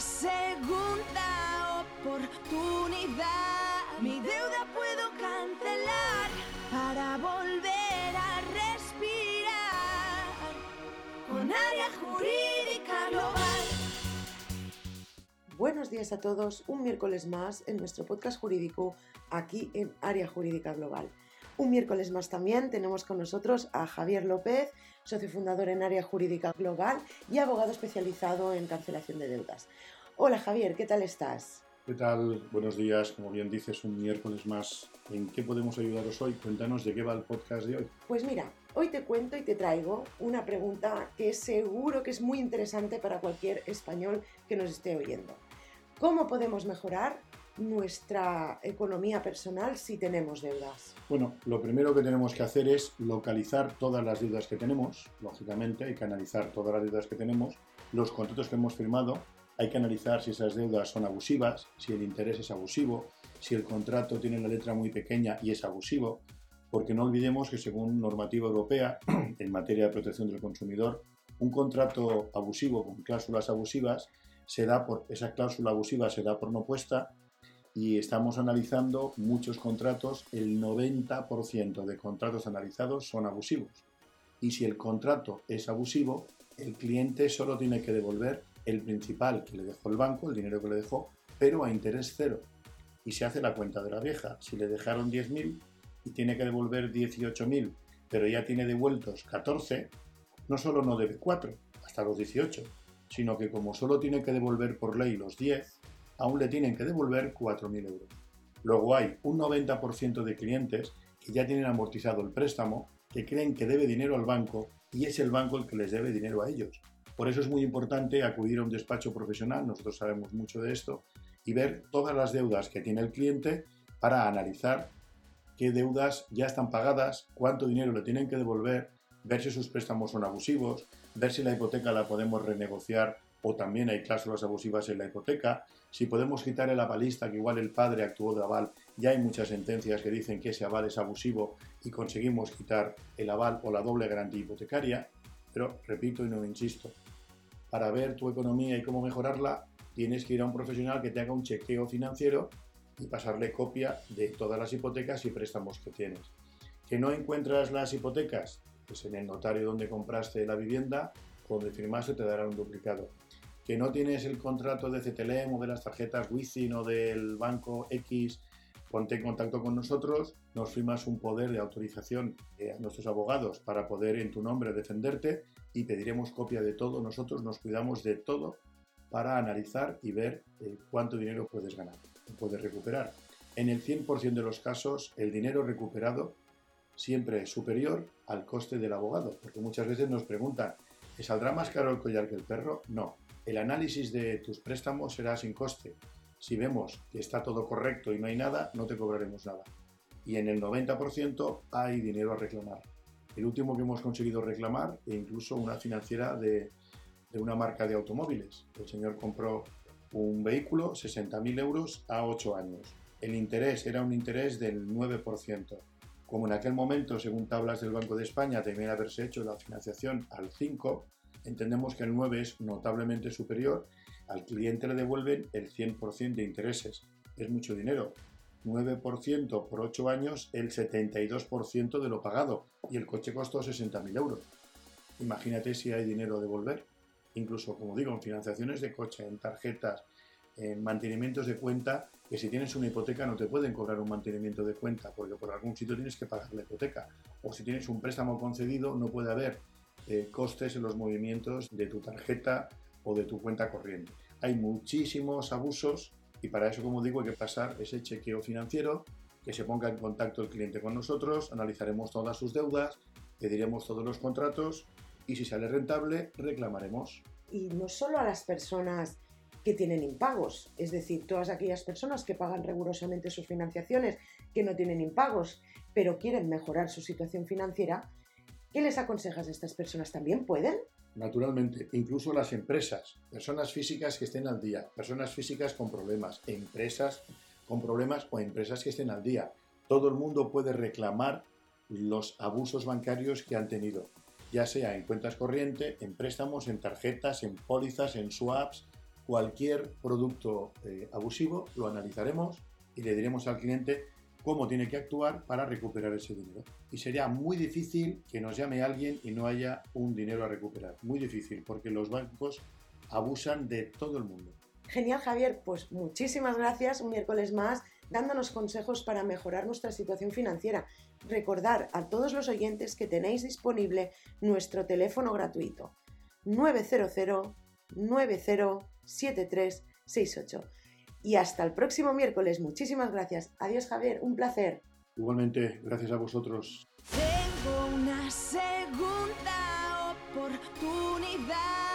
segunda oportunidad. Mi deuda puedo cancelar para volver a respirar con área jurídica global. Buenos días a todos, un miércoles más en nuestro podcast jurídico aquí en Área Jurídica Global. Un miércoles más también tenemos con nosotros a Javier López, socio fundador en Área Jurídica Global y abogado especializado en cancelación de deudas. Hola Javier, ¿qué tal estás? ¿Qué tal? Buenos días. Como bien dices, un miércoles más. ¿En qué podemos ayudaros hoy? Cuéntanos de qué va el podcast de hoy. Pues mira, hoy te cuento y te traigo una pregunta que seguro que es muy interesante para cualquier español que nos esté oyendo. ¿Cómo podemos mejorar nuestra economía personal si tenemos deudas? Bueno, lo primero que tenemos que hacer es localizar todas las deudas que tenemos. Lógicamente, hay que analizar todas las deudas que tenemos, los contratos que hemos firmado. Hay que analizar si esas deudas son abusivas, si el interés es abusivo, si el contrato tiene la letra muy pequeña y es abusivo, porque no olvidemos que según normativa europea en materia de protección del consumidor, un contrato abusivo con cláusulas abusivas se da por esa cláusula abusiva se da por no puesta y estamos analizando muchos contratos, el 90% de contratos analizados son abusivos. Y si el contrato es abusivo, el cliente solo tiene que devolver el principal que le dejó el banco, el dinero que le dejó, pero a interés cero. Y se hace la cuenta de la vieja. Si le dejaron 10.000 y tiene que devolver 18.000, pero ya tiene devueltos 14, no solo no debe 4, hasta los 18, sino que como solo tiene que devolver por ley los 10, aún le tienen que devolver 4.000 euros. Luego hay un 90% de clientes que ya tienen amortizado el préstamo, que creen que debe dinero al banco y es el banco el que les debe dinero a ellos. Por eso es muy importante acudir a un despacho profesional, nosotros sabemos mucho de esto, y ver todas las deudas que tiene el cliente para analizar qué deudas ya están pagadas, cuánto dinero le tienen que devolver, ver si sus préstamos son abusivos, ver si la hipoteca la podemos renegociar o también hay cláusulas abusivas en la hipoteca, si podemos quitar el avalista, que igual el padre actuó de aval, ya hay muchas sentencias que dicen que ese aval es abusivo y conseguimos quitar el aval o la doble garantía hipotecaria, pero repito y no insisto, para ver tu economía y cómo mejorarla, tienes que ir a un profesional que te haga un chequeo financiero y pasarle copia de todas las hipotecas y préstamos que tienes. ¿Que no encuentras las hipotecas? Pues en el notario donde compraste la vivienda, donde firmaste, te dará un duplicado que no tienes el contrato de CTLM o de las tarjetas Wizzing o del banco X, ponte en contacto con nosotros, nos firmas un poder de autorización eh, a nuestros abogados para poder en tu nombre defenderte y pediremos copia de todo. Nosotros nos cuidamos de todo para analizar y ver eh, cuánto dinero puedes ganar, puedes recuperar. En el 100% de los casos, el dinero recuperado siempre es superior al coste del abogado, porque muchas veces nos preguntan, ¿te saldrá más caro el collar que el perro? No, el análisis de tus préstamos será sin coste. Si vemos que está todo correcto y no hay nada, no te cobraremos nada. Y en el 90% hay dinero a reclamar. El último que hemos conseguido reclamar, e incluso una financiera de, de una marca de automóviles. El señor compró un vehículo, 60.000 euros a 8 años. El interés era un interés del 9%. Como en aquel momento, según tablas del Banco de España, debía haberse hecho la financiación al 5%, entendemos que el 9 es notablemente superior, al cliente le devuelven el 100% de intereses. Es mucho dinero. 9% por 8 años, el 72% de lo pagado. Y el coche costó 60.000 euros. Imagínate si hay dinero a devolver. Incluso, como digo, en financiaciones de coche, en tarjetas, en mantenimientos de cuenta, que si tienes una hipoteca no te pueden cobrar un mantenimiento de cuenta, porque por algún sitio tienes que pagar la hipoteca. O si tienes un préstamo concedido, no puede haber eh, costes en los movimientos de tu tarjeta o de tu cuenta corriente. Hay muchísimos abusos y para eso, como digo, hay que pasar ese chequeo financiero, que se ponga en contacto el cliente con nosotros, analizaremos todas sus deudas, pediremos todos los contratos y si sale rentable, reclamaremos. Y no solo a las personas que tienen impagos, es decir, todas aquellas personas que pagan rigurosamente sus financiaciones, que no tienen impagos, pero quieren mejorar su situación financiera, ¿Qué les aconsejas a estas personas? ¿También pueden? Naturalmente, incluso las empresas, personas físicas que estén al día, personas físicas con problemas, empresas con problemas o empresas que estén al día. Todo el mundo puede reclamar los abusos bancarios que han tenido, ya sea en cuentas corriente, en préstamos, en tarjetas, en pólizas, en swaps cualquier producto eh, abusivo, lo analizaremos y le diremos al cliente cómo tiene que actuar para recuperar ese dinero. Y sería muy difícil que nos llame alguien y no haya un dinero a recuperar. Muy difícil, porque los bancos abusan de todo el mundo. Genial, Javier. Pues muchísimas gracias un miércoles más dándonos consejos para mejorar nuestra situación financiera. Recordar a todos los oyentes que tenéis disponible nuestro teléfono gratuito 900 907368. Y hasta el próximo miércoles. Muchísimas gracias. Adiós, Javier. Un placer. Igualmente, gracias a vosotros. Tengo una segunda oportunidad.